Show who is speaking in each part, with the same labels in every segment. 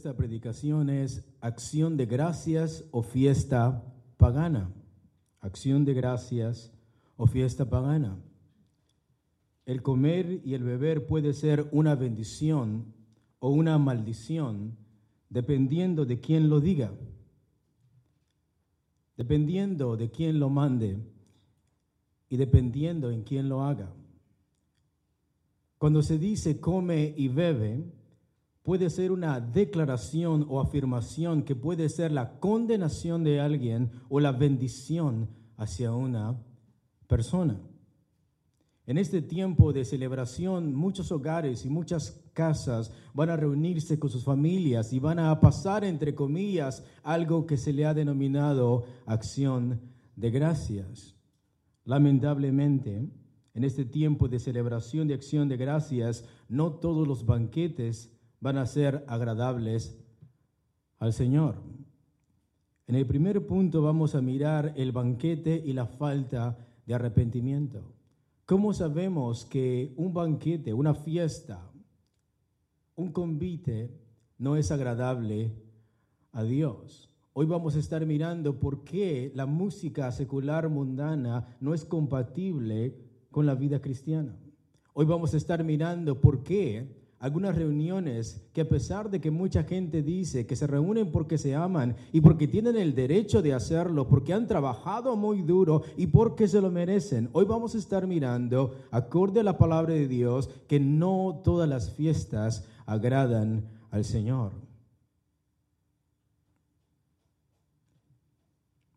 Speaker 1: esta predicación es Acción de Gracias o Fiesta Pagana. Acción de Gracias o Fiesta Pagana. El comer y el beber puede ser una bendición o una maldición dependiendo de quién lo diga, dependiendo de quién lo mande y dependiendo en quién lo haga. Cuando se dice come y bebe, puede ser una declaración o afirmación que puede ser la condenación de alguien o la bendición hacia una persona. En este tiempo de celebración, muchos hogares y muchas casas van a reunirse con sus familias y van a pasar, entre comillas, algo que se le ha denominado acción de gracias. Lamentablemente, en este tiempo de celebración de acción de gracias, no todos los banquetes van a ser agradables al Señor. En el primer punto vamos a mirar el banquete y la falta de arrepentimiento. ¿Cómo sabemos que un banquete, una fiesta, un convite no es agradable a Dios? Hoy vamos a estar mirando por qué la música secular mundana no es compatible con la vida cristiana. Hoy vamos a estar mirando por qué algunas reuniones que a pesar de que mucha gente dice que se reúnen porque se aman y porque tienen el derecho de hacerlo, porque han trabajado muy duro y porque se lo merecen, hoy vamos a estar mirando, acorde a la palabra de Dios, que no todas las fiestas agradan al Señor.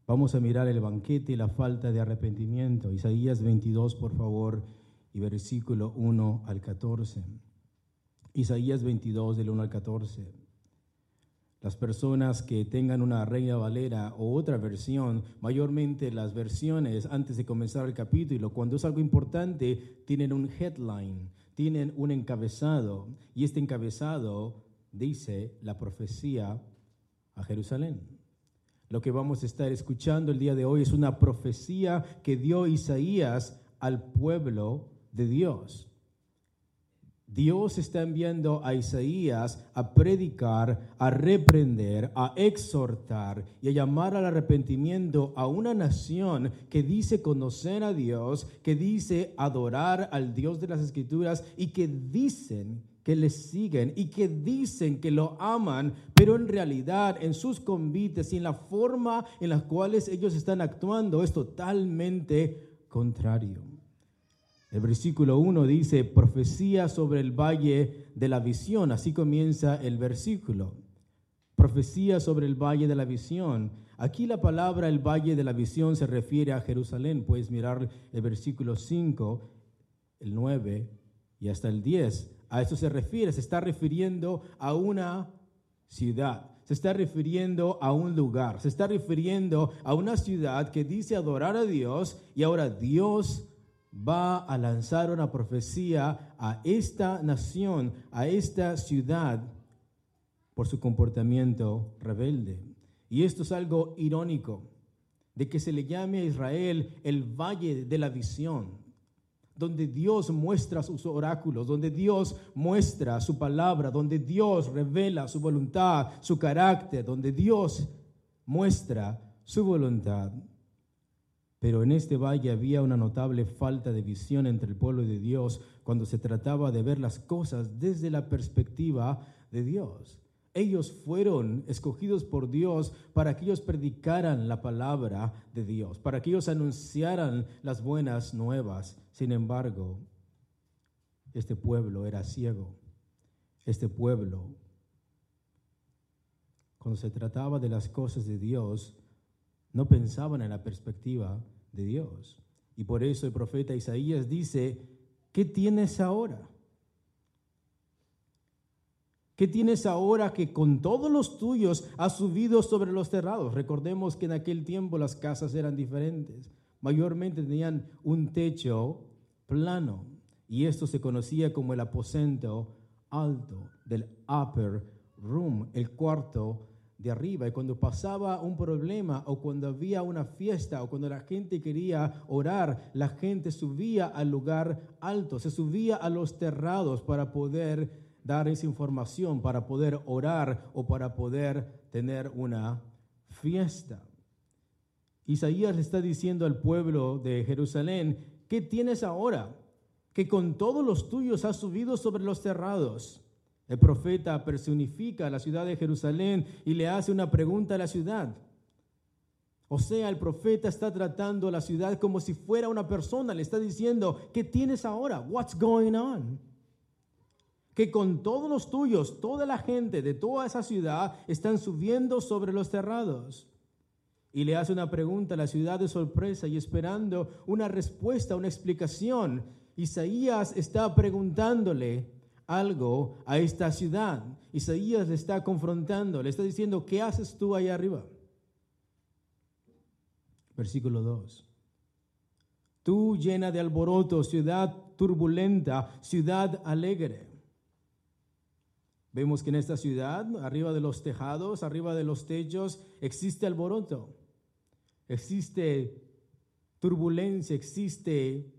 Speaker 1: Vamos a mirar el banquete y la falta de arrepentimiento. Isaías 22, por favor, y versículo 1 al 14. Isaías 22, del 1 al 14. Las personas que tengan una Reina Valera o otra versión, mayormente las versiones antes de comenzar el capítulo, cuando es algo importante, tienen un headline, tienen un encabezado, y este encabezado dice la profecía a Jerusalén. Lo que vamos a estar escuchando el día de hoy es una profecía que dio Isaías al pueblo de Dios. Dios está enviando a Isaías a predicar, a reprender, a exhortar y a llamar al arrepentimiento a una nación que dice conocer a Dios, que dice adorar al Dios de las Escrituras y que dicen que le siguen y que dicen que lo aman, pero en realidad en sus convites y en la forma en la cuales ellos están actuando es totalmente contrario. El versículo 1 dice, profecía sobre el valle de la visión. Así comienza el versículo. Profecía sobre el valle de la visión. Aquí la palabra el valle de la visión se refiere a Jerusalén. Puedes mirar el versículo 5, el 9 y hasta el 10. A eso se refiere. Se está refiriendo a una ciudad. Se está refiriendo a un lugar. Se está refiriendo a una ciudad que dice adorar a Dios y ahora Dios va a lanzar una profecía a esta nación, a esta ciudad, por su comportamiento rebelde. Y esto es algo irónico, de que se le llame a Israel el valle de la visión, donde Dios muestra sus oráculos, donde Dios muestra su palabra, donde Dios revela su voluntad, su carácter, donde Dios muestra su voluntad. Pero en este valle había una notable falta de visión entre el pueblo de Dios cuando se trataba de ver las cosas desde la perspectiva de Dios. Ellos fueron escogidos por Dios para que ellos predicaran la palabra de Dios, para que ellos anunciaran las buenas nuevas. Sin embargo, este pueblo era ciego. Este pueblo, cuando se trataba de las cosas de Dios, no pensaban en la perspectiva de Dios. Y por eso el profeta Isaías dice, ¿qué tienes ahora? ¿Qué tienes ahora que con todos los tuyos has subido sobre los terrados? Recordemos que en aquel tiempo las casas eran diferentes. Mayormente tenían un techo plano y esto se conocía como el aposento alto del upper room, el cuarto de arriba. Y cuando pasaba un problema o cuando había una fiesta o cuando la gente quería orar, la gente subía al lugar alto, se subía a los terrados para poder dar esa información, para poder orar o para poder tener una fiesta. Isaías le está diciendo al pueblo de Jerusalén, ¿qué tienes ahora? Que con todos los tuyos has subido sobre los terrados. El profeta personifica a la ciudad de Jerusalén y le hace una pregunta a la ciudad. O sea, el profeta está tratando a la ciudad como si fuera una persona. Le está diciendo, ¿qué tienes ahora? What's going on? Que con todos los tuyos, toda la gente de toda esa ciudad están subiendo sobre los terrados. Y le hace una pregunta a la ciudad de sorpresa y esperando una respuesta, una explicación. Isaías está preguntándole, algo a esta ciudad. Isaías le está confrontando, le está diciendo, ¿qué haces tú ahí arriba? Versículo 2. Tú llena de alboroto, ciudad turbulenta, ciudad alegre. Vemos que en esta ciudad, arriba de los tejados, arriba de los techos, existe alboroto, existe turbulencia, existe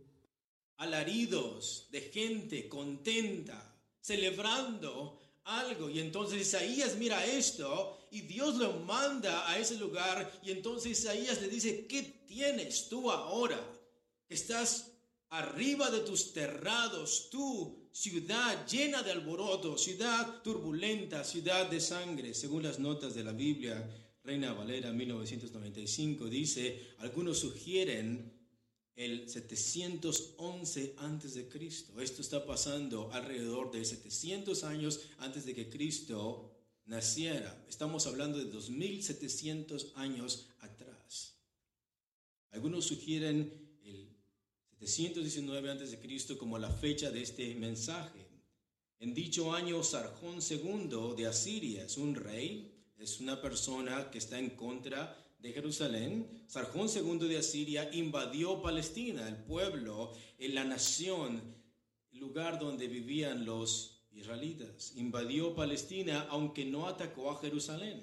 Speaker 1: alaridos de gente contenta, celebrando algo. Y entonces Isaías mira esto y Dios lo manda a ese lugar y entonces Isaías le dice, ¿qué tienes tú ahora? Estás arriba de tus terrados, tú, ciudad llena de alboroto, ciudad turbulenta, ciudad de sangre, según las notas de la Biblia. Reina Valera 1995 dice, algunos sugieren el 711 antes de Cristo. Esto está pasando alrededor de 700 años antes de que Cristo naciera. Estamos hablando de 2700 años atrás. Algunos sugieren el 719 antes de Cristo como la fecha de este mensaje. En dicho año, Sarjón II de Asiria es un rey, es una persona que está en contra de Jerusalén, Sarjón II de Asiria invadió Palestina, el pueblo, en la nación, el lugar donde vivían los israelitas. Invadió Palestina aunque no atacó a Jerusalén.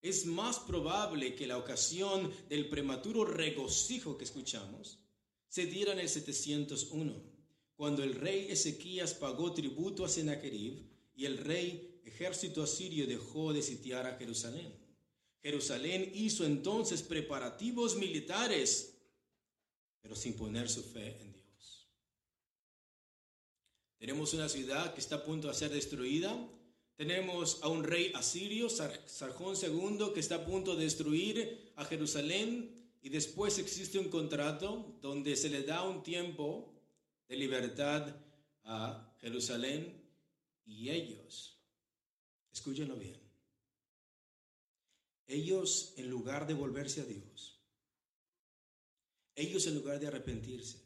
Speaker 1: Es más probable que la ocasión del prematuro regocijo que escuchamos se diera en el 701, cuando el rey Ezequías pagó tributo a Sennacherib y el rey ejército asirio dejó de sitiar a Jerusalén. Jerusalén hizo entonces preparativos militares, pero sin poner su fe en Dios. Tenemos una ciudad que está a punto de ser destruida. Tenemos a un rey asirio, Sarjón II, que está a punto de destruir a Jerusalén. Y después existe un contrato donde se le da un tiempo de libertad a Jerusalén y ellos, escúchenlo bien, ellos, en lugar de volverse a Dios, ellos, en lugar de arrepentirse,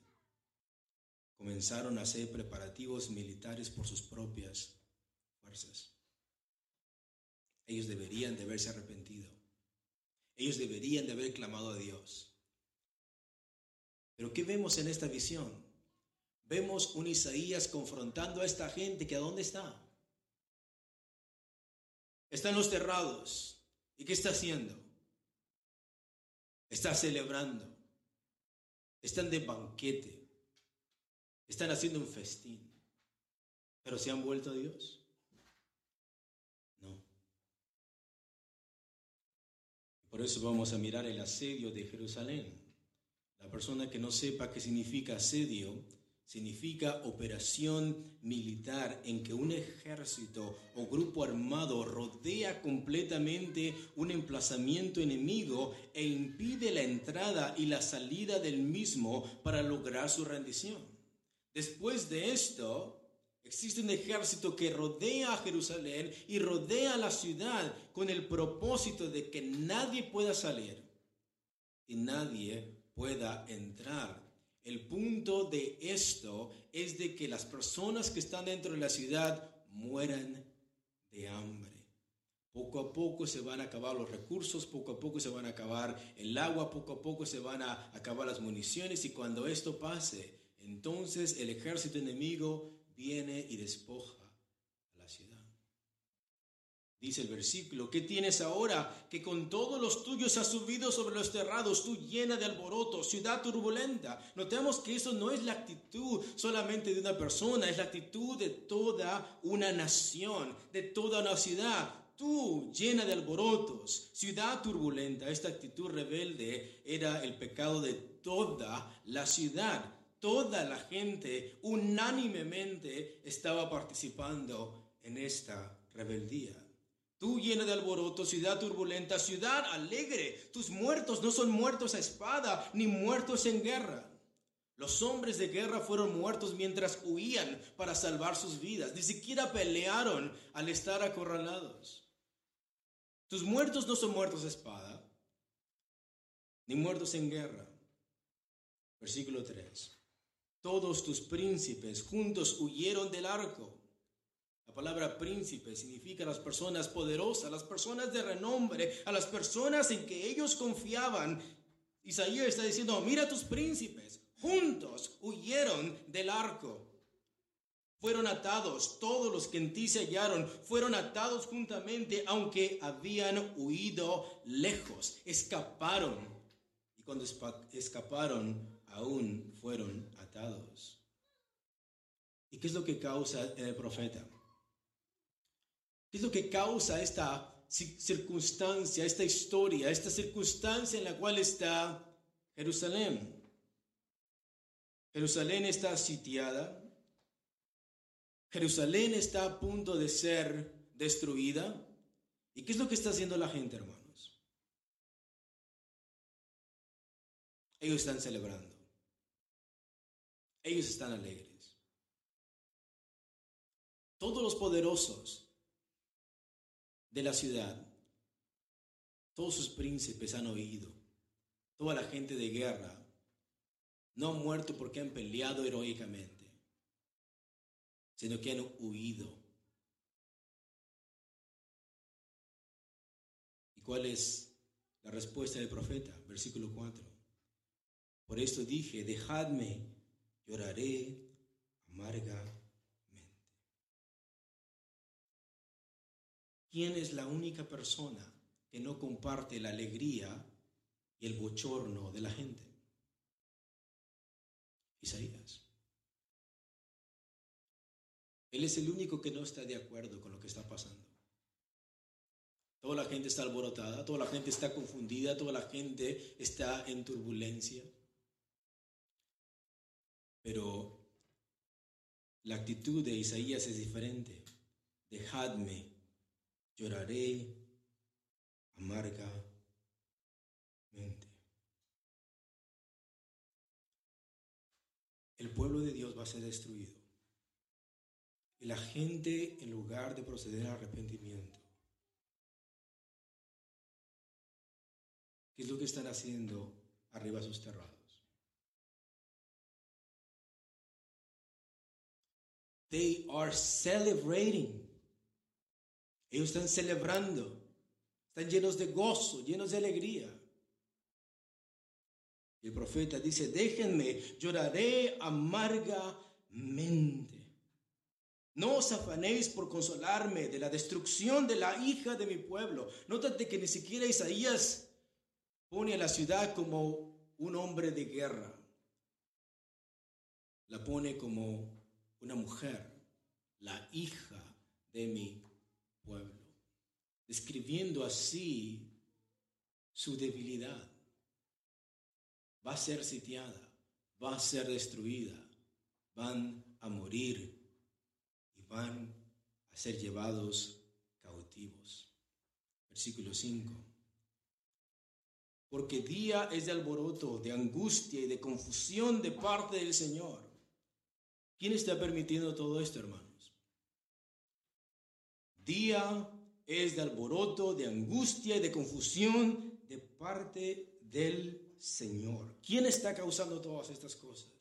Speaker 1: comenzaron a hacer preparativos militares por sus propias fuerzas. Ellos deberían de haberse arrepentido. Ellos deberían de haber clamado a Dios. Pero ¿qué vemos en esta visión? Vemos un Isaías confrontando a esta gente que a dónde está. Están los terrados, ¿Y qué está haciendo? Está celebrando. Están de banquete. Están haciendo un festín. ¿Pero se han vuelto a Dios? No. Por eso vamos a mirar el asedio de Jerusalén. La persona que no sepa qué significa asedio significa operación militar en que un ejército o grupo armado rodea completamente un emplazamiento enemigo e impide la entrada y la salida del mismo para lograr su rendición. Después de esto, existe un ejército que rodea a Jerusalén y rodea la ciudad con el propósito de que nadie pueda salir y nadie pueda entrar el punto de esto es de que las personas que están dentro de la ciudad mueran de hambre. Poco a poco se van a acabar los recursos, poco a poco se van a acabar el agua, poco a poco se van a acabar las municiones y cuando esto pase, entonces el ejército enemigo viene y despoja. Dice el versículo, ¿qué tienes ahora? Que con todos los tuyos has subido sobre los terrados, tú llena de alboroto, ciudad turbulenta. Notemos que eso no es la actitud solamente de una persona, es la actitud de toda una nación, de toda una ciudad. Tú llena de alborotos, ciudad turbulenta. Esta actitud rebelde era el pecado de toda la ciudad. Toda la gente unánimemente estaba participando en esta rebeldía. Tú llena de alboroto, ciudad turbulenta, ciudad alegre. Tus muertos no son muertos a espada, ni muertos en guerra. Los hombres de guerra fueron muertos mientras huían para salvar sus vidas. Ni siquiera pelearon al estar acorralados. Tus muertos no son muertos a espada, ni muertos en guerra. Versículo 3. Todos tus príncipes juntos huyeron del arco palabra príncipe significa las personas poderosas, las personas de renombre, a las personas en que ellos confiaban. Isaías está diciendo, mira tus príncipes, juntos huyeron del arco. Fueron atados, todos los que en ti se hallaron, fueron atados juntamente, aunque habían huido lejos, escaparon. Y cuando escaparon, aún fueron atados. ¿Y qué es lo que causa el profeta? ¿Qué es lo que causa esta circunstancia, esta historia, esta circunstancia en la cual está Jerusalén? Jerusalén está sitiada. Jerusalén está a punto de ser destruida. ¿Y qué es lo que está haciendo la gente, hermanos? Ellos están celebrando. Ellos están alegres. Todos los poderosos de la ciudad, todos sus príncipes han oído, toda la gente de guerra no han muerto porque han peleado heroicamente, sino que han huido. ¿Y cuál es la respuesta del profeta? Versículo 4. Por esto dije, dejadme, lloraré amarga ¿Quién es la única persona que no comparte la alegría y el bochorno de la gente? Isaías. Él es el único que no está de acuerdo con lo que está pasando. Toda la gente está alborotada, toda la gente está confundida, toda la gente está en turbulencia. Pero la actitud de Isaías es diferente. Dejadme lloraré amargamente. El pueblo de Dios va a ser destruido. Y la gente, en lugar de proceder al arrepentimiento, ¿qué es lo que están haciendo arriba sus terrados? They are celebrating ellos están celebrando, están llenos de gozo, llenos de alegría. El profeta dice, déjenme, lloraré amargamente. No os afanéis por consolarme de la destrucción de la hija de mi pueblo. Nótate que ni siquiera Isaías pone a la ciudad como un hombre de guerra. La pone como una mujer, la hija de mi pueblo, describiendo así su debilidad. Va a ser sitiada, va a ser destruida, van a morir y van a ser llevados cautivos. Versículo 5. Porque día es de alboroto, de angustia y de confusión de parte del Señor. ¿Quién está permitiendo todo esto, hermano? Día es de alboroto, de angustia y de confusión de parte del Señor. ¿Quién está causando todas estas cosas?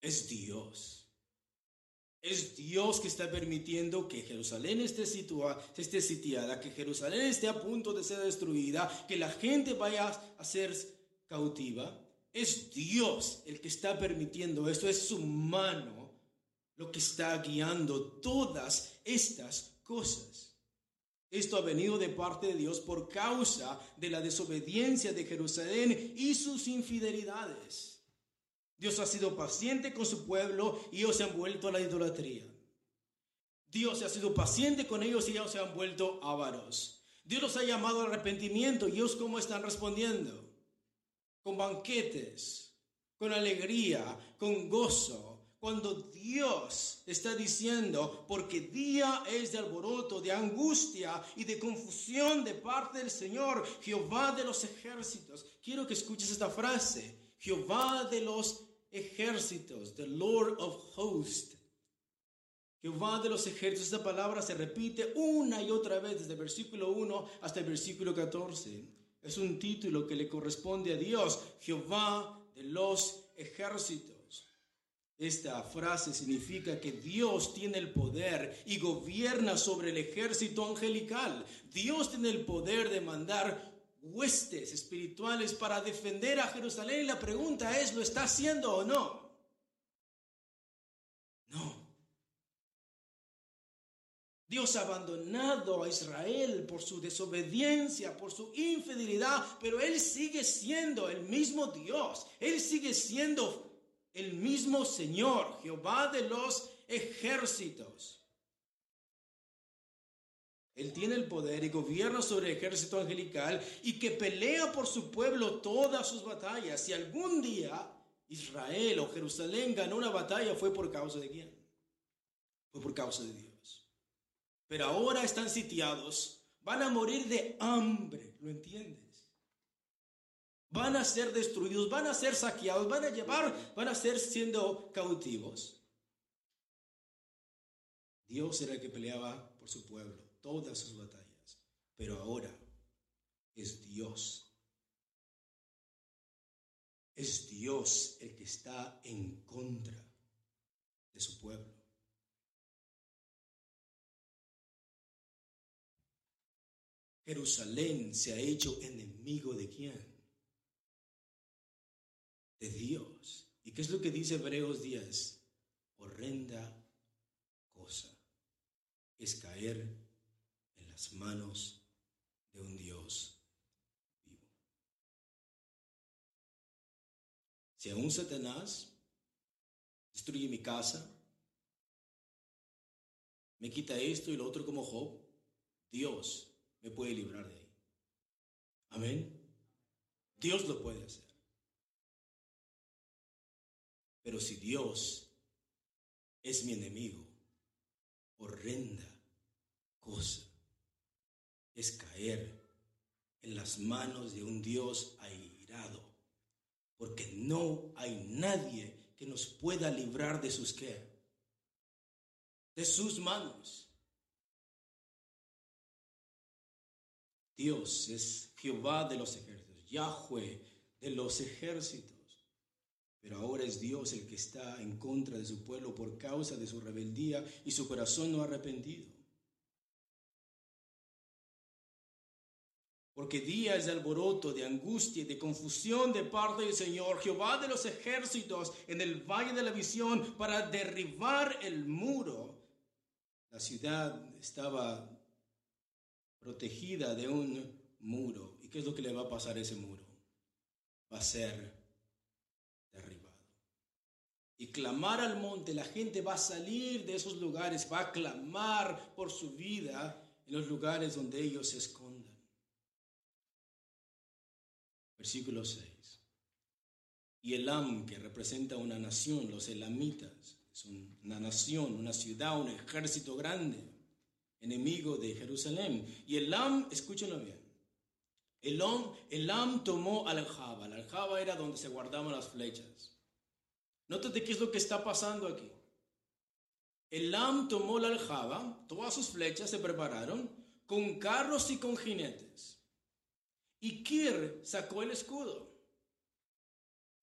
Speaker 1: Es Dios. Es Dios que está permitiendo que Jerusalén esté, situa, esté sitiada, que Jerusalén esté a punto de ser destruida, que la gente vaya a ser cautiva. Es Dios el que está permitiendo esto, es su mano lo que está guiando todas estas cosas. Esto ha venido de parte de Dios por causa de la desobediencia de Jerusalén y sus infidelidades. Dios ha sido paciente con su pueblo y ellos se han vuelto a la idolatría. Dios ha sido paciente con ellos y ellos se han vuelto ávaros. Dios los ha llamado al arrepentimiento y ellos cómo están respondiendo? Con banquetes, con alegría, con gozo, cuando Dios está diciendo, porque día es de alboroto, de angustia y de confusión de parte del Señor, Jehová de los ejércitos. Quiero que escuches esta frase, Jehová de los ejércitos, the Lord of hosts. Jehová de los ejércitos, esta palabra se repite una y otra vez desde el versículo 1 hasta el versículo 14. Es un título que le corresponde a Dios, Jehová de los ejércitos. Esta frase significa que Dios tiene el poder y gobierna sobre el ejército angelical. Dios tiene el poder de mandar huestes espirituales para defender a Jerusalén. La pregunta es, ¿lo está haciendo o no? No. Dios ha abandonado a Israel por su desobediencia, por su infidelidad, pero Él sigue siendo el mismo Dios. Él sigue siendo el mismo Señor, Jehová de los ejércitos. Él tiene el poder y gobierna sobre el ejército angelical y que pelea por su pueblo todas sus batallas. Si algún día Israel o Jerusalén ganó una batalla, fue por causa de quién? Fue por causa de Dios. Pero ahora están sitiados, van a morir de hambre, ¿lo entiendes? Van a ser destruidos, van a ser saqueados, van a llevar, van a ser siendo cautivos. Dios era el que peleaba por su pueblo, todas sus batallas, pero ahora es Dios. Es Dios el que está en contra de su pueblo. Jerusalén se ha hecho enemigo de quién? De Dios. ¿Y qué es lo que dice Hebreos 10? Horrenda cosa es caer en las manos de un Dios vivo. Si aún Satanás destruye mi casa, me quita esto y lo otro como Job, Dios me puede librar de ahí. Amén. Dios lo puede hacer. Pero si Dios es mi enemigo, horrenda cosa es caer en las manos de un Dios airado, porque no hay nadie que nos pueda librar de sus qué, de sus manos. Dios es Jehová de los ejércitos, Yahweh de los ejércitos. Pero ahora es Dios el que está en contra de su pueblo por causa de su rebeldía y su corazón no ha arrepentido. Porque día es de alboroto, de angustia y de confusión de parte del Señor, Jehová de los ejércitos, en el valle de la visión, para derribar el muro. La ciudad estaba protegida de un muro. ¿Y qué es lo que le va a pasar a ese muro? Va a ser y clamar al monte, la gente va a salir de esos lugares, va a clamar por su vida en los lugares donde ellos se escondan. Versículo 6. Y Elam, que representa una nación, los elamitas, es una nación, una ciudad, un ejército grande, enemigo de Jerusalén. Y Elam, escúchenlo bien, Elam, Elam tomó aljaba. La aljaba era donde se guardaban las flechas. Nótate qué es lo que está pasando aquí. Elam tomó la aljaba, todas sus flechas se prepararon, con carros y con jinetes. Y Kir sacó el escudo.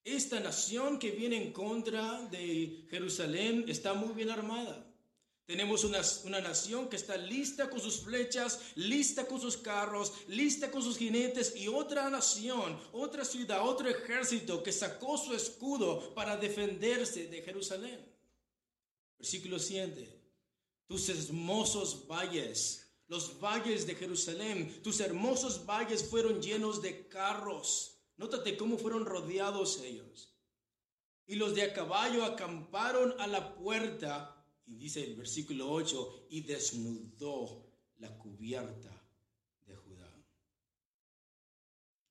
Speaker 1: Esta nación que viene en contra de Jerusalén está muy bien armada. Tenemos una, una, nación que está lista con sus flechas, lista con sus carros, lista con sus jinetes y otra nación, otra ciudad, otro ejército que sacó su escudo para defenderse de Jerusalén. Versículo 7. Tus hermosos valles los valles de Jerusalén, tus hermosos valles fueron llenos de carros. Nótate cómo fueron rodeados ellos. Y los de a caballo acamparon a la puerta, y dice el versículo 8, y desnudó la cubierta de Judá.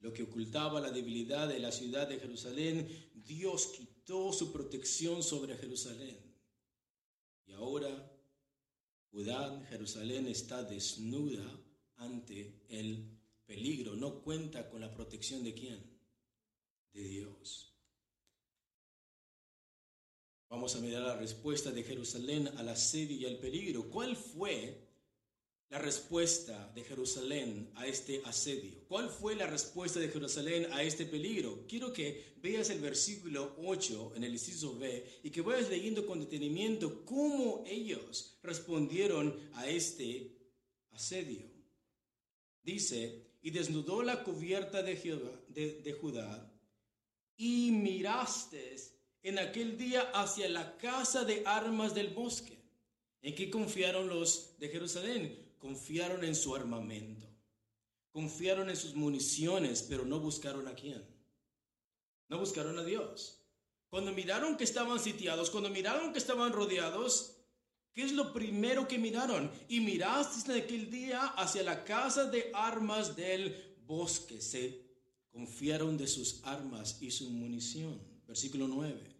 Speaker 1: Lo que ocultaba la debilidad de la ciudad de Jerusalén, Dios quitó su protección sobre Jerusalén. Y ahora Judá, Jerusalén está desnuda ante el peligro, no cuenta con la protección de quién? De Dios. Vamos a mirar la respuesta de Jerusalén al asedio y al peligro. ¿Cuál fue la respuesta de Jerusalén a este asedio? ¿Cuál fue la respuesta de Jerusalén a este peligro? Quiero que veas el versículo 8 en el inciso B y que vayas leyendo con detenimiento cómo ellos respondieron a este asedio. Dice, y desnudó la cubierta de, Judá y miraste en aquel día hacia la casa de armas del bosque. ¿En qué confiaron los de Jerusalén? confiaron en su armamento, confiaron en sus municiones, pero no buscaron a quién. No buscaron a Dios. Cuando miraron que estaban sitiados, cuando miraron que estaban rodeados, ¿qué es lo primero que miraron? Y miraste en aquel día hacia la casa de armas del bosque. Se confiaron de sus armas y su munición. Versículo 9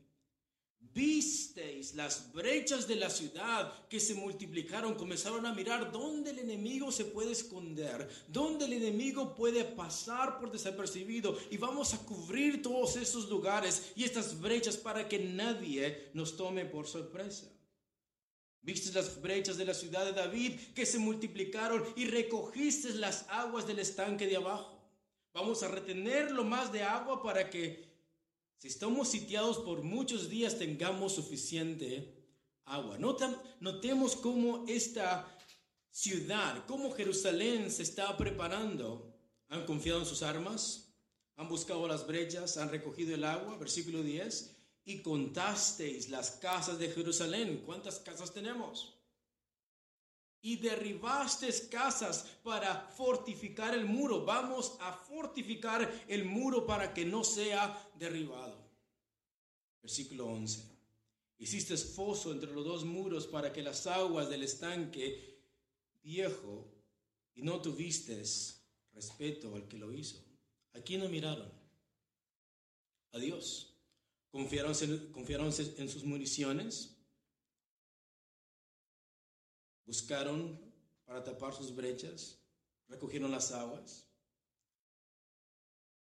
Speaker 1: visteis las brechas de la ciudad que se multiplicaron, comenzaron a mirar dónde el enemigo se puede esconder, dónde el enemigo puede pasar por desapercibido y vamos a cubrir todos esos lugares y estas brechas para que nadie nos tome por sorpresa. Viste las brechas de la ciudad de David que se multiplicaron y recogiste las aguas del estanque de abajo. Vamos a retener lo más de agua para que si estamos sitiados por muchos días, tengamos suficiente agua. Notemos cómo esta ciudad, cómo Jerusalén se está preparando. Han confiado en sus armas, han buscado las brechas, han recogido el agua. Versículo 10. Y contasteis las casas de Jerusalén. ¿Cuántas casas tenemos? Y derribaste casas para fortificar el muro. Vamos a fortificar el muro para que no sea derribado. Versículo 11. Hiciste foso entre los dos muros para que las aguas del estanque viejo y no tuviste respeto al que lo hizo. Aquí no miraron a Dios. Confiaron, confiaron en sus municiones, buscaron para tapar sus brechas, recogieron las aguas,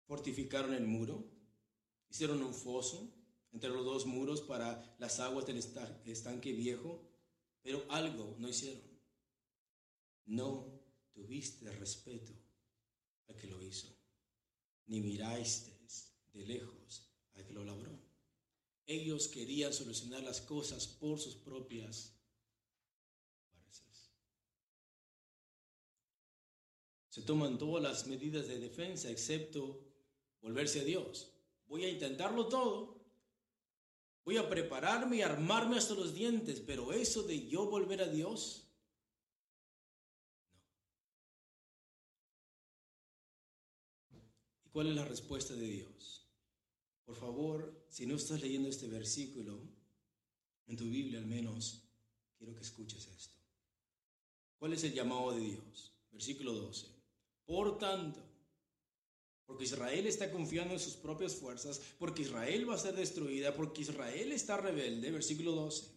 Speaker 1: fortificaron el muro, hicieron un foso entre los dos muros para las aguas del estanque viejo, pero algo no hicieron. No tuviste respeto al que lo hizo, ni miraste de lejos al que lo labró. Ellos querían solucionar las cosas por sus propias Se toman todas las medidas de defensa excepto volverse a Dios. Voy a intentarlo todo. Voy a prepararme y armarme hasta los dientes, pero eso de yo volver a Dios. ¿Y cuál es la respuesta de Dios? Por favor, si no estás leyendo este versículo, en tu Biblia al menos, quiero que escuches esto. ¿Cuál es el llamado de Dios? Versículo 12. Por tanto, porque Israel está confiando en sus propias fuerzas, porque Israel va a ser destruida, porque Israel está rebelde, versículo 12.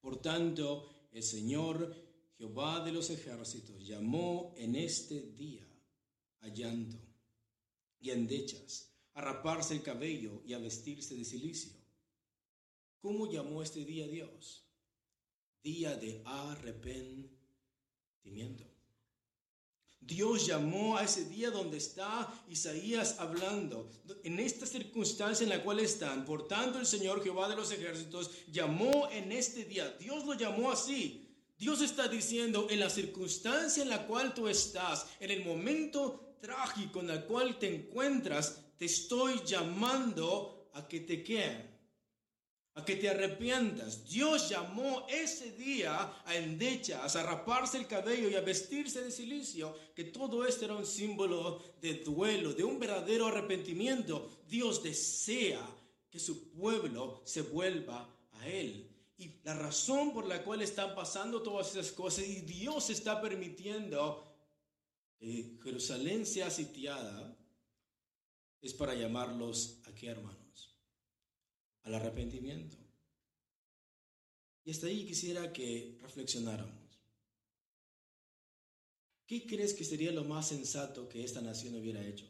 Speaker 1: Por tanto, el Señor Jehová de los ejércitos llamó en este día a llanto y endechas, a raparse el cabello y a vestirse de silicio. ¿Cómo llamó este día Dios? Día de arrepentimiento. Dios llamó a ese día donde está Isaías hablando, en esta circunstancia en la cual están. Por tanto, el Señor Jehová de los ejércitos llamó en este día. Dios lo llamó así. Dios está diciendo, en la circunstancia en la cual tú estás, en el momento trágico en el cual te encuentras, te estoy llamando a que te queden, a que te arrepientas. Dios llamó ese día a endechas, a raparse el cabello y a vestirse de silicio, que todo esto era un símbolo de duelo, de un verdadero arrepentimiento. Dios desea que su pueblo se vuelva a Él. Y la razón por la cual están pasando todas esas cosas y Dios está permitiendo que Jerusalén sea sitiada es para llamarlos aquí, hermanos, al arrepentimiento. Y hasta ahí quisiera que reflexionáramos. ¿Qué crees que sería lo más sensato que esta nación hubiera hecho?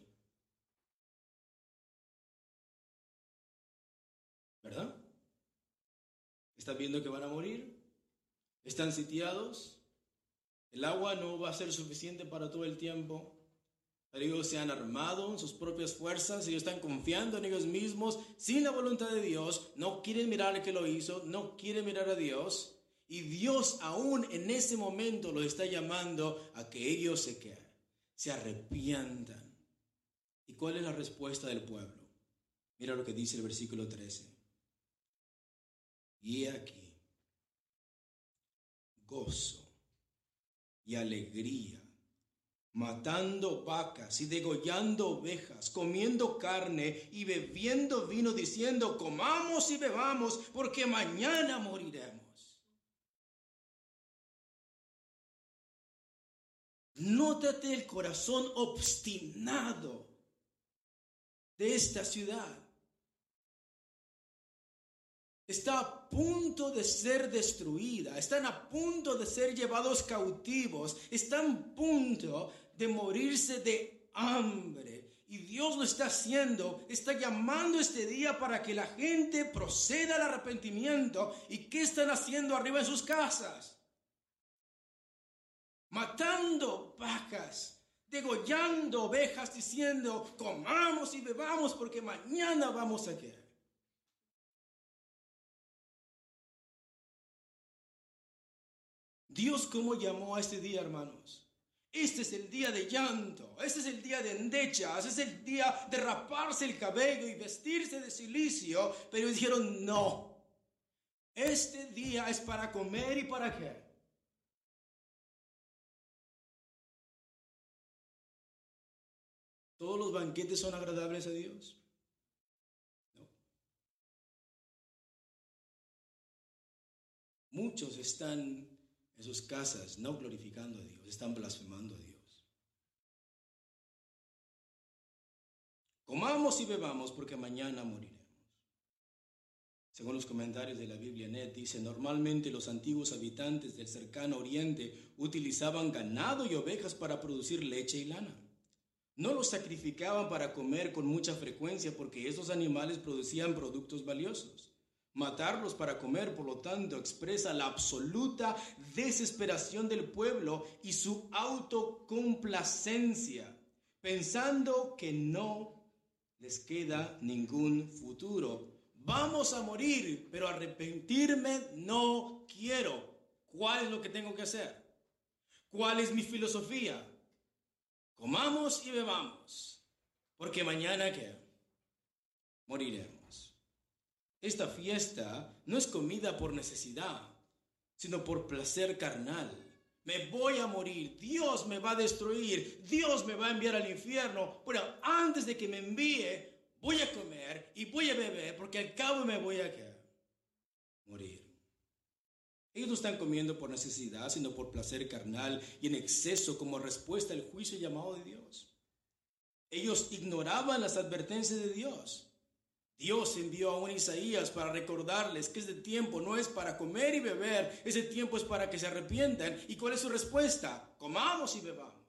Speaker 1: ¿Verdad? ¿Están viendo que van a morir? ¿Están sitiados? El agua no va a ser suficiente para todo el tiempo. Ellos se han armado en sus propias fuerzas, ellos están confiando en ellos mismos, sin la voluntad de Dios, no quieren mirar al que lo hizo, no quieren mirar a Dios. Y Dios aún en ese momento los está llamando a que ellos se queden, se arrepientan. ¿Y cuál es la respuesta del pueblo? Mira lo que dice el versículo 13. Y aquí, gozo y alegría, matando vacas y degollando ovejas, comiendo carne y bebiendo vino, diciendo, comamos y bebamos, porque mañana moriremos. Nótate el corazón obstinado de esta ciudad está a punto de ser destruida, están a punto de ser llevados cautivos, están a punto de morirse de hambre. Y Dios lo está haciendo, está llamando este día para que la gente proceda al arrepentimiento. ¿Y qué están haciendo arriba en sus casas? Matando vacas, degollando ovejas, diciendo, comamos y bebamos porque mañana vamos a quedar. Dios cómo llamó a este día, hermanos. Este es el día de llanto, este es el día de endechas, este es el día de raparse el cabello y vestirse de silicio, pero dijeron no. Este día es para comer y para qué? ¿Todos los banquetes son agradables a Dios? No. Muchos están en sus casas, no glorificando a Dios, están blasfemando a Dios. Comamos y bebamos porque mañana moriremos. Según los comentarios de la Biblia Net, dice, normalmente los antiguos habitantes del cercano oriente utilizaban ganado y ovejas para producir leche y lana. No los sacrificaban para comer con mucha frecuencia porque esos animales producían productos valiosos. Matarlos para comer, por lo tanto, expresa la absoluta desesperación del pueblo y su autocomplacencia, pensando que no les queda ningún futuro. Vamos a morir, pero arrepentirme no quiero. ¿Cuál es lo que tengo que hacer? ¿Cuál es mi filosofía? Comamos y bebamos, porque mañana qué? Moriremos. Esta fiesta no es comida por necesidad, sino por placer carnal. Me voy a morir, Dios me va a destruir, Dios me va a enviar al infierno, pero antes de que me envíe, voy a comer y voy a beber, porque al cabo me voy a morir. Ellos no están comiendo por necesidad, sino por placer carnal y en exceso como respuesta al juicio llamado de Dios. Ellos ignoraban las advertencias de Dios. Dios envió a un Isaías para recordarles que ese tiempo no es para comer y beber, ese tiempo es para que se arrepientan. ¿Y cuál es su respuesta? Comamos y bebamos.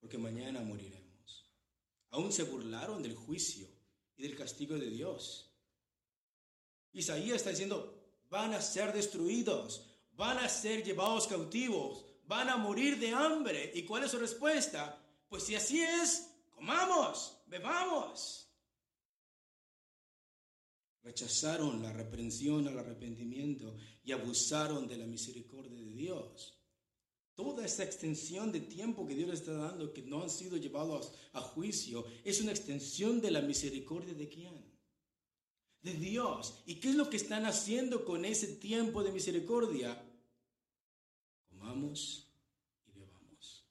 Speaker 1: Porque mañana moriremos. Aún se burlaron del juicio y del castigo de Dios. Isaías está diciendo, van a ser destruidos, van a ser llevados cautivos, van a morir de hambre. ¿Y cuál es su respuesta? Pues si así es, comamos, bebamos. Rechazaron la reprensión al arrepentimiento y abusaron de la misericordia de Dios. Toda esa extensión de tiempo que Dios le está dando, que no han sido llevados a juicio, es una extensión de la misericordia de quién? de Dios. ¿Y qué es lo que están haciendo con ese tiempo de misericordia? Comamos y bebamos,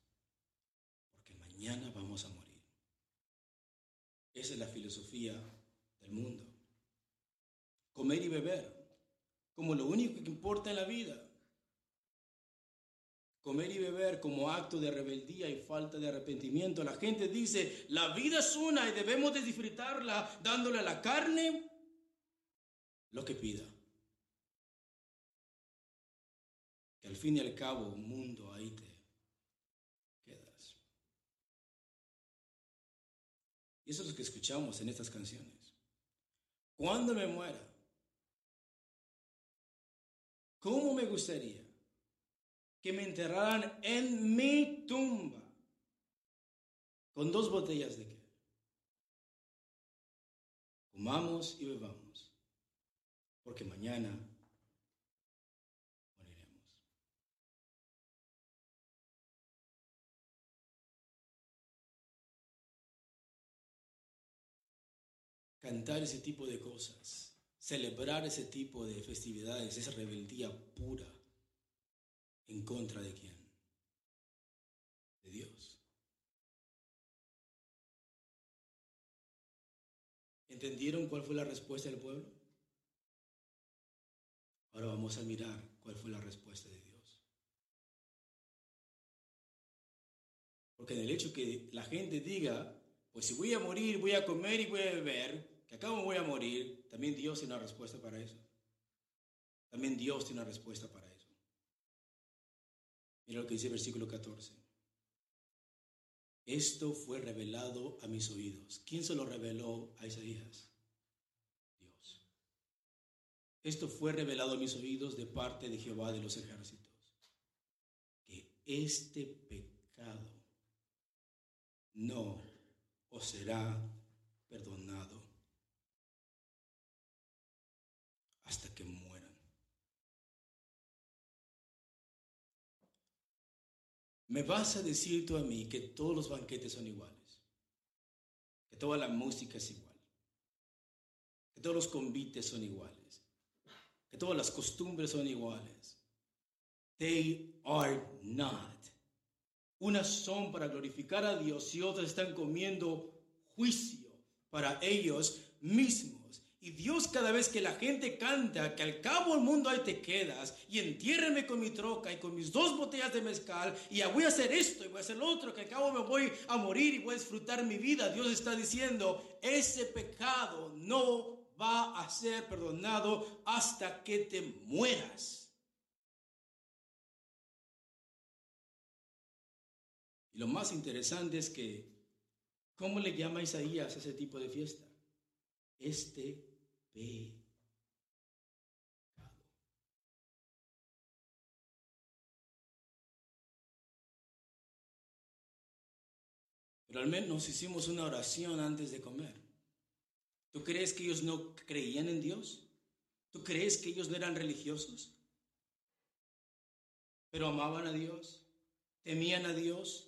Speaker 1: porque mañana vamos a. Esa es la filosofía del mundo. Comer y beber, como lo único que importa en la vida. Comer y beber como acto de rebeldía y falta de arrepentimiento. La gente dice, la vida es una y debemos de disfrutarla dándole a la carne lo que pida. Que al fin y al cabo, un mundo, ahí te quedas. Y eso es lo que escuchamos en estas canciones. Cuando me muera, ¿cómo me gustaría que me enterraran en mi tumba con dos botellas de qué? Comamos y bebamos porque mañana Cantar ese tipo de cosas, celebrar ese tipo de festividades, es rebeldía pura en contra de quién? De Dios. ¿Entendieron cuál fue la respuesta del pueblo? Ahora vamos a mirar cuál fue la respuesta de Dios. Porque en el hecho que la gente diga, pues si voy a morir, voy a comer y voy a beber, que acá voy a morir, también Dios tiene una respuesta para eso. También Dios tiene una respuesta para eso. Mira lo que dice el versículo 14. Esto fue revelado a mis oídos. ¿Quién se lo reveló a Isaías? Esto fue revelado a mis oídos de parte de Jehová de los ejércitos, que este pecado no os será perdonado hasta que mueran. Me vas a decir tú a mí que todos los banquetes son iguales, que toda la música es igual, que todos los convites son iguales todas las costumbres son iguales. They are not. Unas son para glorificar a Dios y otras están comiendo juicio para ellos mismos. Y Dios cada vez que la gente canta que al cabo del mundo ahí te quedas y entiérreme con mi troca y con mis dos botellas de mezcal y voy a hacer esto y voy a hacer lo otro, que al cabo me voy a morir y voy a disfrutar mi vida, Dios está diciendo, ese pecado no va a ser perdonado hasta que te mueras. Y lo más interesante es que, ¿cómo le llama Isaías a ese tipo de fiesta? Este Pero al menos hicimos una oración antes de comer. ¿Tú crees que ellos no creían en Dios? ¿Tú crees que ellos no eran religiosos? Pero amaban a Dios, temían a Dios,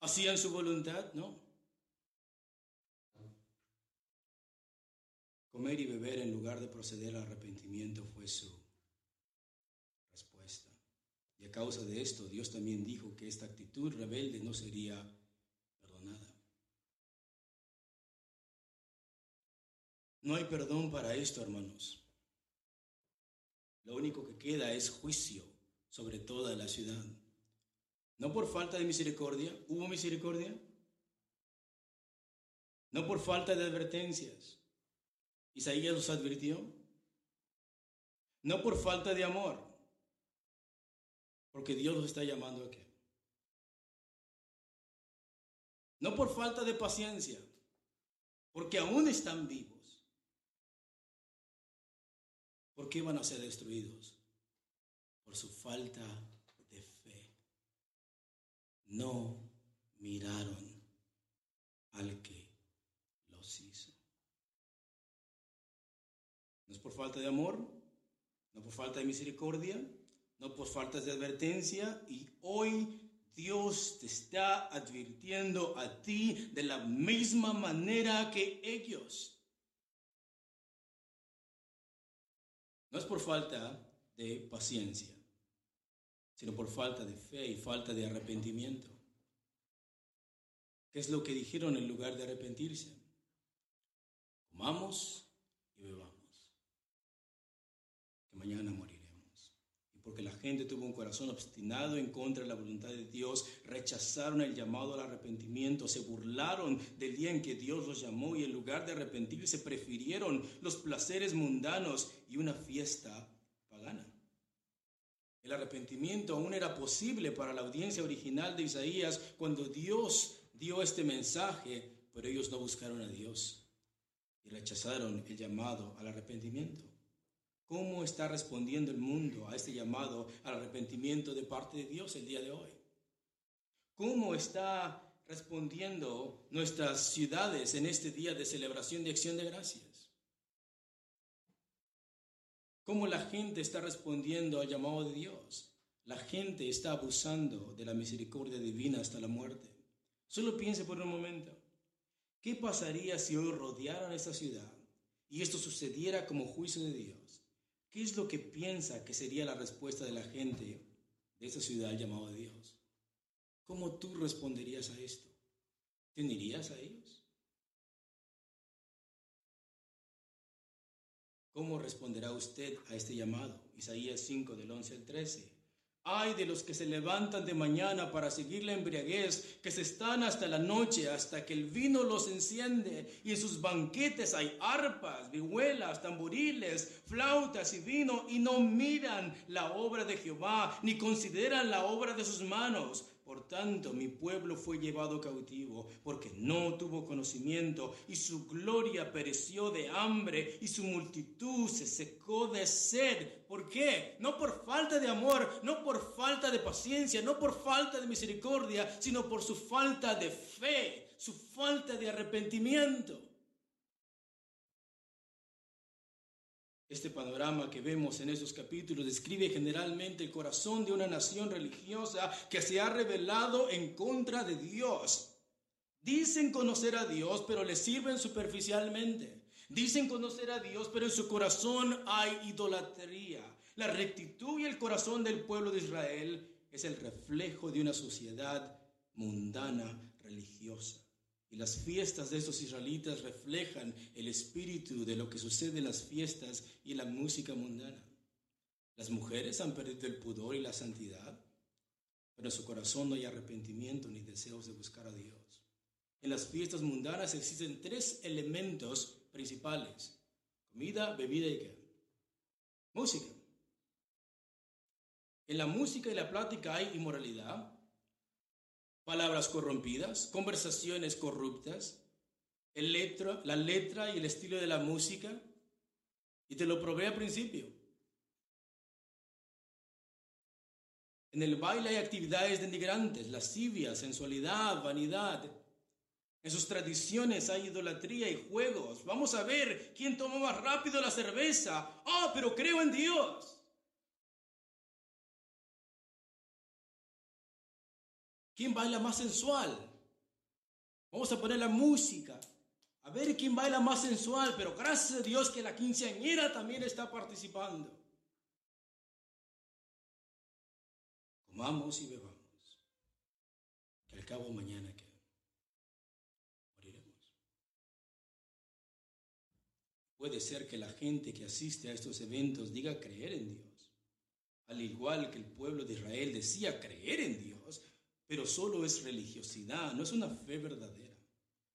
Speaker 1: hacían su voluntad, ¿no? Comer y beber en lugar de proceder al arrepentimiento fue su respuesta. Y a causa de esto, Dios también dijo que esta actitud rebelde no sería No hay perdón para esto, hermanos. Lo único que queda es juicio sobre toda la ciudad. No por falta de misericordia, ¿hubo misericordia? No por falta de advertencias. Isaías los advirtió. No por falta de amor, porque Dios los está llamando a qué. No por falta de paciencia, porque aún están vivos. ¿Por qué van a ser destruidos? Por su falta de fe. No miraron al que los hizo. Es por falta de amor, no por falta de misericordia, no por falta de advertencia y hoy Dios te está advirtiendo a ti de la misma manera que ellos. No es por falta de paciencia, sino por falta de fe y falta de arrepentimiento. ¿Qué es lo que dijeron en lugar de arrepentirse? Comamos y bebamos, que mañana moriremos. Y porque la gente tuvo un corazón obstinado en contra de la voluntad de Dios, rechazaron el llamado al arrepentimiento, se burlaron del día en que Dios los llamó y en lugar de arrepentirse prefirieron los placeres mundanos y una fiesta pagana. El arrepentimiento aún era posible para la audiencia original de Isaías cuando Dios dio este mensaje, pero ellos no buscaron a Dios y rechazaron el llamado al arrepentimiento. ¿Cómo está respondiendo el mundo a este llamado al arrepentimiento de parte de Dios el día de hoy? ¿Cómo está respondiendo nuestras ciudades en este día de celebración de acción de gracias? ¿Cómo la gente está respondiendo al llamado de Dios? La gente está abusando de la misericordia divina hasta la muerte. Solo piense por un momento, ¿qué pasaría si hoy rodearan esta ciudad y esto sucediera como juicio de Dios? ¿Qué es lo que piensa que sería la respuesta de la gente de esta ciudad llamada Dios? ¿Cómo tú responderías a esto? ¿Te unirías a ellos? ¿Cómo responderá usted a este llamado? Isaías 5 del 11 al 13. Ay de los que se levantan de mañana para seguir la embriaguez, que se están hasta la noche, hasta que el vino los enciende, y en sus banquetes hay arpas, vihuelas, tamboriles, flautas y vino, y no miran la obra de Jehová, ni consideran la obra de sus manos. Por tanto, mi pueblo fue llevado cautivo, porque no tuvo conocimiento, y su gloria pereció de hambre, y su multitud se secó de sed. ¿Por qué? No por falta de amor, no por falta de paciencia, no por falta de misericordia, sino por su falta de fe, su falta de arrepentimiento. Este panorama que vemos en estos capítulos describe generalmente el corazón de una nación religiosa que se ha rebelado en contra de Dios. Dicen conocer a Dios, pero le sirven superficialmente. Dicen conocer a Dios, pero en su corazón hay idolatría. La rectitud y el corazón del pueblo de Israel es el reflejo de una sociedad mundana religiosa. Y las fiestas de estos israelitas reflejan el espíritu de lo que sucede en las fiestas y en la música mundana. Las mujeres han perdido el pudor y la santidad, pero en su corazón no hay arrepentimiento ni deseos de buscar a Dios. En las fiestas mundanas existen tres elementos principales. Comida, bebida y qué? Música. En la música y la plática hay inmoralidad, palabras corrompidas, conversaciones corruptas, la letra y el estilo de la música. Y te lo probé al principio. En el baile hay actividades denigrantes, lascivia, sensualidad, vanidad. En sus tradiciones hay idolatría y juegos. Vamos a ver quién toma más rápido la cerveza. Ah, pero creo en Dios. ¿Quién baila más sensual? Vamos a poner la música. A ver quién baila más sensual, pero gracias a Dios que la quinceañera también está participando. Comamos y bebamos, que al cabo mañana que moriremos. Puede ser que la gente que asiste a estos eventos diga creer en Dios, al igual que el pueblo de Israel decía creer en Dios, pero solo es religiosidad, no es una fe verdadera.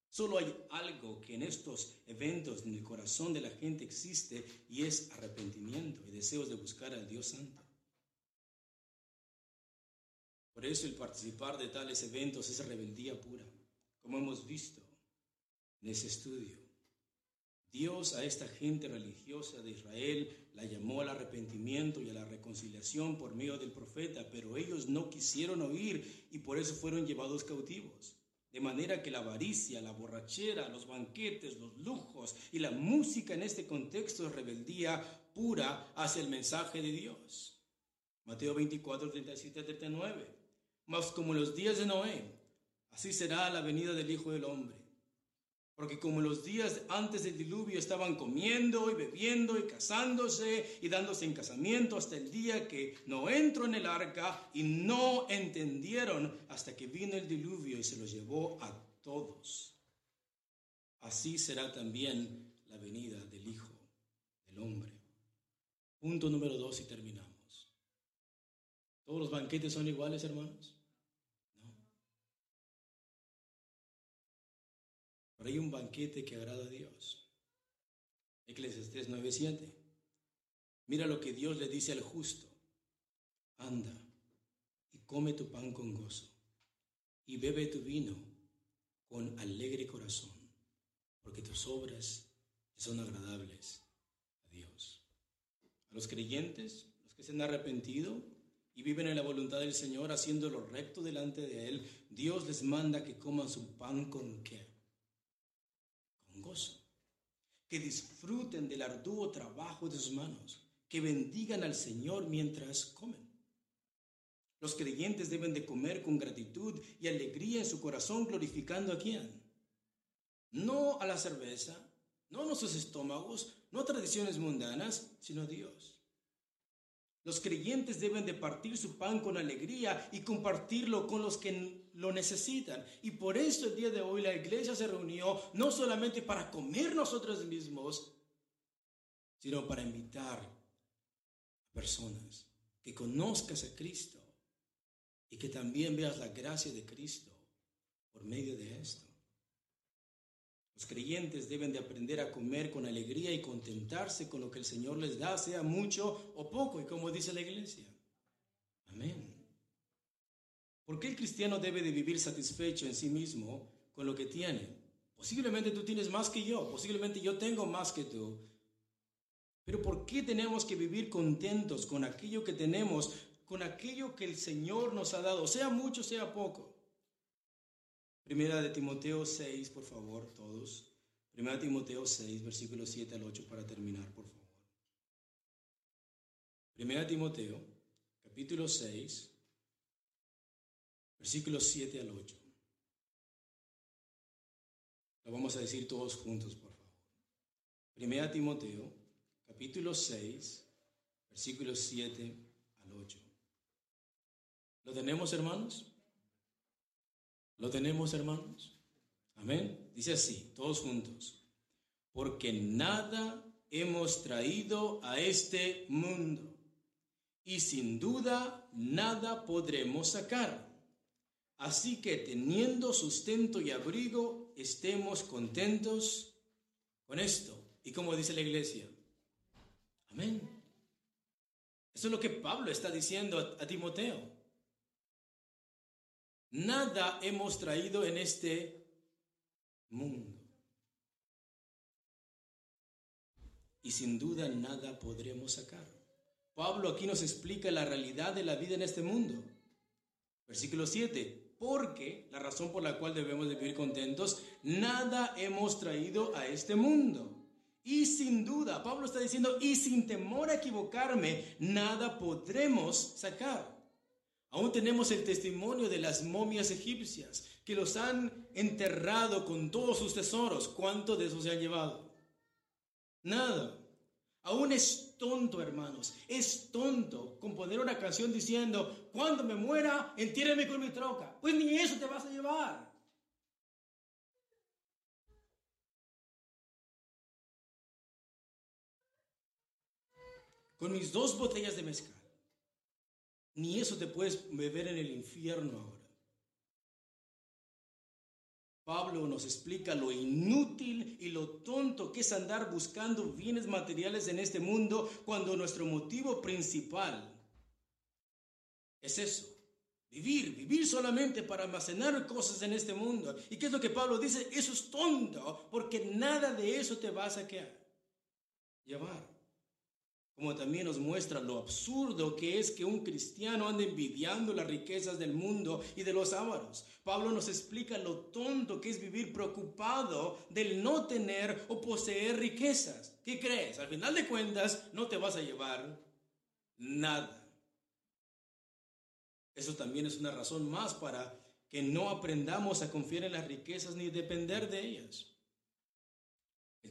Speaker 1: Solo hay algo que en estos eventos en el corazón de la gente existe y es arrepentimiento y deseos de buscar al Dios Santo. Por eso el participar de tales eventos es rebeldía pura, como hemos visto en ese estudio. Dios a esta gente religiosa de Israel la llamó al arrepentimiento y a la reconciliación por medio del profeta, pero ellos no quisieron oír y por eso fueron llevados cautivos. De manera que la avaricia, la borrachera, los banquetes, los lujos y la música en este contexto es rebeldía pura hacia el mensaje de Dios. Mateo 24, 37, 39. Mas como los días de Noé, así será la venida del Hijo del Hombre. Porque como los días antes del diluvio estaban comiendo y bebiendo y casándose y dándose en casamiento hasta el día que no entró en el arca y no entendieron hasta que vino el diluvio y se los llevó a todos. Así será también la venida del Hijo del Hombre. Punto número dos y terminamos. ¿Todos los banquetes son iguales, hermanos? Hay un banquete que agrada a Dios. Eclesiastes 9:7. Mira lo que Dios le dice al justo. Anda y come tu pan con gozo y bebe tu vino con alegre corazón, porque tus obras son agradables a Dios. A los creyentes, los que se han arrepentido y viven en la voluntad del Señor, haciendo lo recto delante de Él, Dios les manda que coman su pan con qué? Gozo, que disfruten del arduo trabajo de sus manos, que bendigan al Señor mientras comen. Los creyentes deben de comer con gratitud y alegría en su corazón, glorificando a quién? No a la cerveza, no a nuestros estómagos, no a tradiciones mundanas, sino a Dios. Los creyentes deben de partir su pan con alegría y compartirlo con los que lo necesitan. Y por eso el día de hoy la iglesia se reunió no solamente para comer nosotros mismos, sino para invitar a personas que conozcas a Cristo y que también veas la gracia de Cristo por medio de esto. Los creyentes deben de aprender a comer con alegría y contentarse con lo que el Señor les da, sea mucho o poco, y como dice la iglesia. Amén. ¿Por qué el cristiano debe de vivir satisfecho en sí mismo con lo que tiene? Posiblemente tú tienes más que yo, posiblemente yo tengo más que tú. Pero ¿por qué tenemos que vivir contentos con aquello que tenemos, con aquello que el Señor nos ha dado, sea mucho, sea poco? Primera de Timoteo 6, por favor, todos. Primera de Timoteo 6, versículos 7 al 8 para terminar, por favor. Primera de Timoteo, capítulo 6, versículos 7 al 8. Lo vamos a decir todos juntos, por favor. Primera de Timoteo, capítulo 6, versículos 7 al 8. ¿Lo tenemos, hermanos? ¿Lo tenemos, hermanos? Amén. Dice así, todos juntos. Porque nada hemos traído a este mundo y sin duda nada podremos sacar. Así que teniendo sustento y abrigo, estemos contentos con esto. ¿Y como dice la iglesia? Amén. Eso es lo que Pablo está diciendo a, Timoteo. Nada hemos traído en este mundo. Y sin duda nada podremos sacar. Pablo aquí nos explica la realidad de la vida en este mundo. Versículo 7. Porque la razón por la cual debemos de vivir contentos, nada hemos traído a este mundo. Y sin duda, Pablo está diciendo, y sin temor a equivocarme, nada podremos sacar. Aún tenemos el testimonio de las momias egipcias que los han enterrado con todos sus tesoros. ¿Cuánto de eso se han llevado? Nada. Aún es tonto, hermanos. Es tonto componer una canción diciendo, cuando me muera, entiérreme con mi troca. Pues ni eso te vas a llevar. Con mis dos botellas de mezcal ni eso te puedes beber en el infierno ahora. Pablo nos explica lo inútil y lo tonto que es andar buscando bienes materiales en este mundo cuando nuestro motivo principal es eso. Vivir, vivir solamente para almacenar cosas en este mundo. ¿Y qué es lo que Pablo dice? Eso es tonto, porque nada de eso te vas a llevar como también nos muestra lo absurdo que es que un cristiano ande envidiando las riquezas del mundo y de los ávaros. Pablo nos explica lo tonto que es vivir preocupado del no tener o poseer riquezas. ¿Qué crees? Al final de cuentas, no te vas a llevar nada. Eso también es una razón más para que no aprendamos a confiar en las riquezas ni depender de ellas.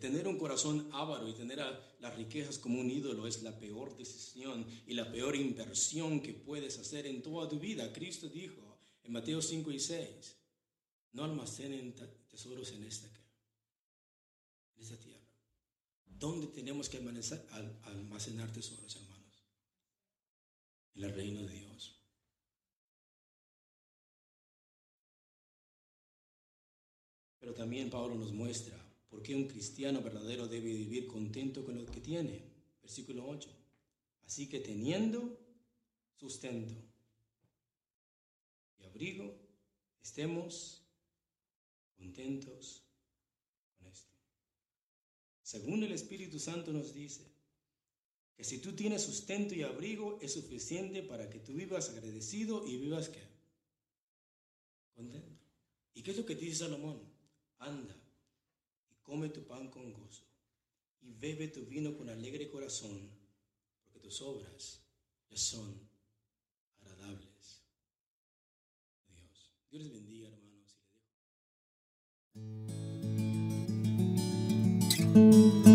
Speaker 1: Tener un corazón avaro y tener las riquezas como un ídolo es la peor decisión y la peor inversión que puedes hacer en toda tu vida. Cristo dijo en Mateo 5 y 6, no almacenen tesoros en esta, en esta tierra. ¿Dónde tenemos que almacenar tesoros, hermanos? En el reino de Dios. Pero también Pablo nos muestra por qué un cristiano verdadero debe vivir contento con lo que tiene. Versículo 8. Así que teniendo sustento y abrigo, estemos contentos con esto. Según el Espíritu Santo nos dice que si tú tienes sustento y abrigo es suficiente para que tú vivas agradecido y vivas qué? Contento. ¿Y qué es lo que dice Salomón? anda come tu pan con gozo y bebe tu vino con alegre corazón, porque tus obras ya son agradables Dios. Dios les bendiga, hermanos, y.